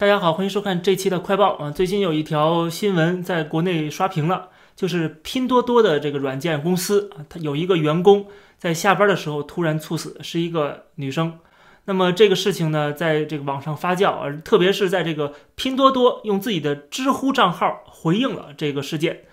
大家好，欢迎收看这期的快报啊！最近有一条新闻在国内刷屏了，就是拼多多的这个软件公司啊，它有一个员工在下班的时候突然猝死，是一个女生。那么这个事情呢，在这个网上发酵啊，特别是在这个拼多多用自己的知乎账号回应了这个事件。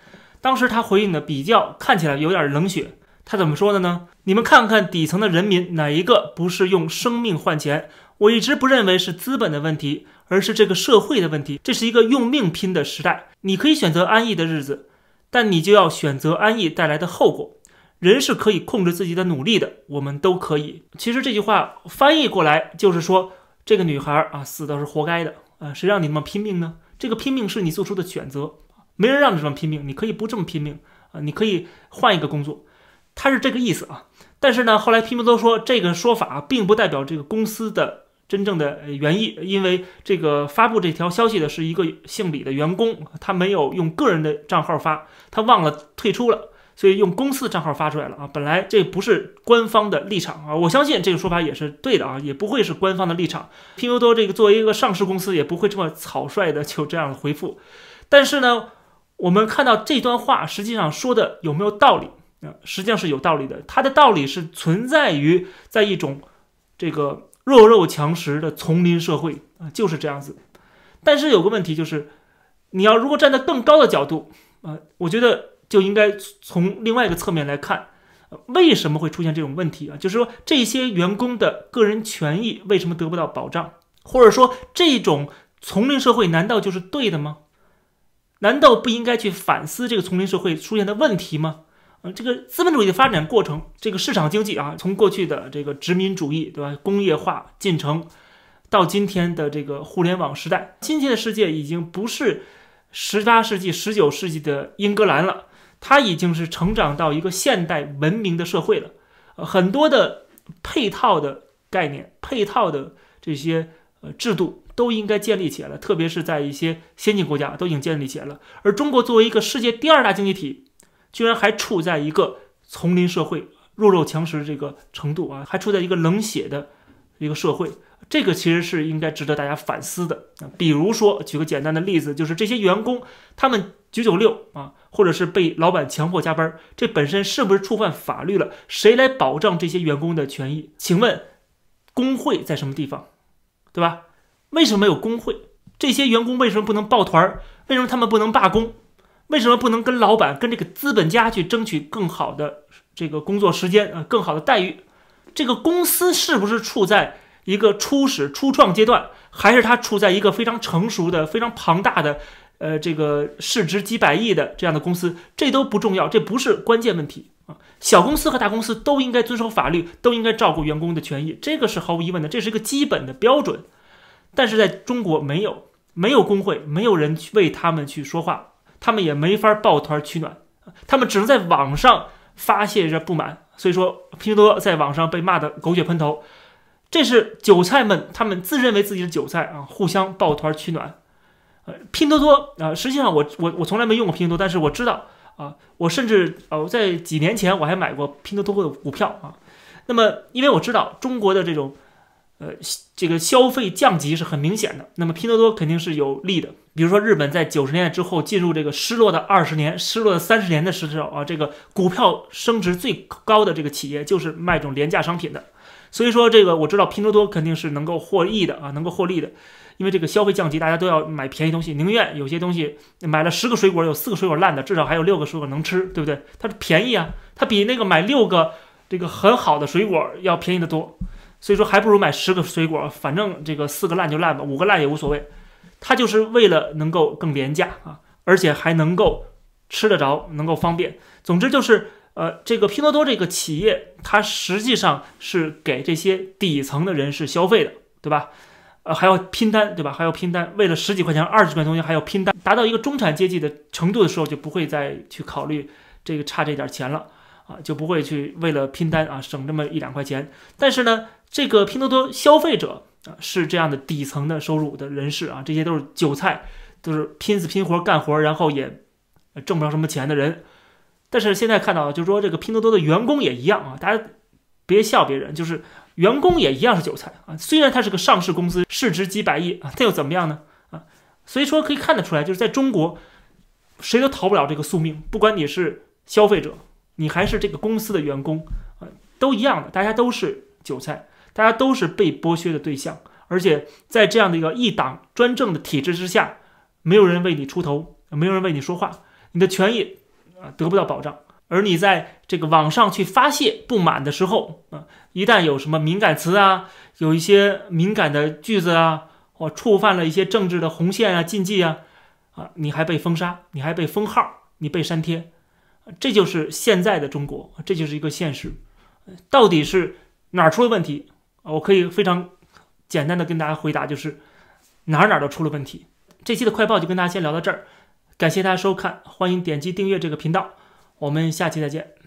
当时他回应的比较看起来有点冷血。他怎么说的呢？你们看看底层的人民，哪一个不是用生命换钱？我一直不认为是资本的问题，而是这个社会的问题。这是一个用命拼的时代。你可以选择安逸的日子，但你就要选择安逸带来的后果。人是可以控制自己的努力的，我们都可以。其实这句话翻译过来就是说，这个女孩啊，死的是活该的啊！谁让你那么拼命呢？这个拼命是你做出的选择，没人让你这么拼命，你可以不这么拼命啊，你可以换一个工作。他是这个意思啊，但是呢，后来拼多多说这个说法并不代表这个公司的真正的原意，因为这个发布这条消息的是一个姓李的员工，他没有用个人的账号发，他忘了退出了，所以用公司的账号发出来了啊。本来这不是官方的立场啊，我相信这个说法也是对的啊，也不会是官方的立场。拼多多这个作为一个上市公司，也不会这么草率的就这样回复。但是呢，我们看到这段话实际上说的有没有道理？啊，实际上是有道理的。它的道理是存在于在一种这个弱肉强食的丛林社会啊，就是这样子。但是有个问题就是，你要如果站在更高的角度啊，我觉得就应该从另外一个侧面来看，为什么会出现这种问题啊？就是说这些员工的个人权益为什么得不到保障？或者说这种丛林社会难道就是对的吗？难道不应该去反思这个丛林社会出现的问题吗？呃，这个资本主义的发展过程，这个市场经济啊，从过去的这个殖民主义，对吧？工业化进程，到今天的这个互联网时代，今天的世界已经不是十八世纪、十九世纪的英格兰了，它已经是成长到一个现代文明的社会了。呃，很多的配套的概念、配套的这些呃制度都应该建立起来了，特别是在一些先进国家都已经建立起来了。而中国作为一个世界第二大经济体，居然还处在一个丛林社会、弱肉强食这个程度啊，还处在一个冷血的一个社会，这个其实是应该值得大家反思的。比如说，举个简单的例子，就是这些员工他们九九六啊，或者是被老板强迫加班，这本身是不是触犯法律了？谁来保障这些员工的权益？请问工会在什么地方？对吧？为什么有工会？这些员工为什么不能抱团？为什么他们不能罢工？为什么不能跟老板、跟这个资本家去争取更好的这个工作时间啊，更好的待遇？这个公司是不是处在一个初始、初创阶段，还是它处在一个非常成熟的、非常庞大的，呃，这个市值几百亿的这样的公司？这都不重要，这不是关键问题啊。小公司和大公司都应该遵守法律，都应该照顾员工的权益，这个是毫无疑问的，这是一个基本的标准。但是在中国，没有没有工会，没有人去为他们去说话。他们也没法抱团取暖，他们只能在网上发泄着不满。所以说，拼多多在网上被骂得狗血喷头，这是韭菜们他们自认为自己是韭菜啊，互相抱团取暖。呃，拼多多啊，实际上我我我从来没用过拼多多，但是我知道啊，我甚至呃在几年前我还买过拼多多的股票啊。那么，因为我知道中国的这种。呃，这个消费降级是很明显的，那么拼多多肯定是有利的。比如说，日本在九十年代之后进入这个失落的二十年、失落的三十年的时候啊，这个股票升值最高的这个企业就是卖这种廉价商品的。所以说，这个我知道拼多多肯定是能够获益的啊，能够获利的，因为这个消费降级，大家都要买便宜东西，宁愿有些东西买了十个水果有四个水果烂的，至少还有六个水果能吃，对不对？它是便宜啊，它比那个买六个这个很好的水果要便宜的多。所以说，还不如买十个水果，反正这个四个烂就烂吧，五个烂也无所谓。它就是为了能够更廉价啊，而且还能够吃得着，能够方便。总之就是，呃，这个拼多多这个企业，它实际上是给这些底层的人士消费的，对吧？呃，还要拼单，对吧？还要拼单，为了十几块钱、二十块钱东西还要拼单，达到一个中产阶级的程度的时候，就不会再去考虑这个差这点钱了。啊，就不会去为了拼单啊省这么一两块钱。但是呢，这个拼多多消费者啊是这样的底层的收入的人士啊，这些都是韭菜，都是拼死拼活干活，然后也挣不着什么钱的人。但是现在看到，就是说这个拼多多的员工也一样啊，大家别笑别人，就是员工也一样是韭菜啊。虽然它是个上市公司，市值几百亿啊，它又怎么样呢？啊所以说可以看得出来，就是在中国，谁都逃不了这个宿命，不管你是消费者，你还是这个公司的员工，啊，都一样的，大家都是韭菜，大家都是被剥削的对象，而且在这样的一个一党专政的体制之下，没有人为你出头，没有人为你说话，你的权益啊得不到保障。而你在这个网上去发泄不满的时候，啊，一旦有什么敏感词啊，有一些敏感的句子啊，或触犯了一些政治的红线啊、禁忌啊，啊，你还被封杀，你还被封号，你被删帖，这就是现在的中国，这就是一个现实。到底是哪儿出了问题？我可以非常简单的跟大家回答，就是哪儿哪儿都出了问题。这期的快报就跟大家先聊到这儿，感谢大家收看，欢迎点击订阅这个频道。我们下期再见。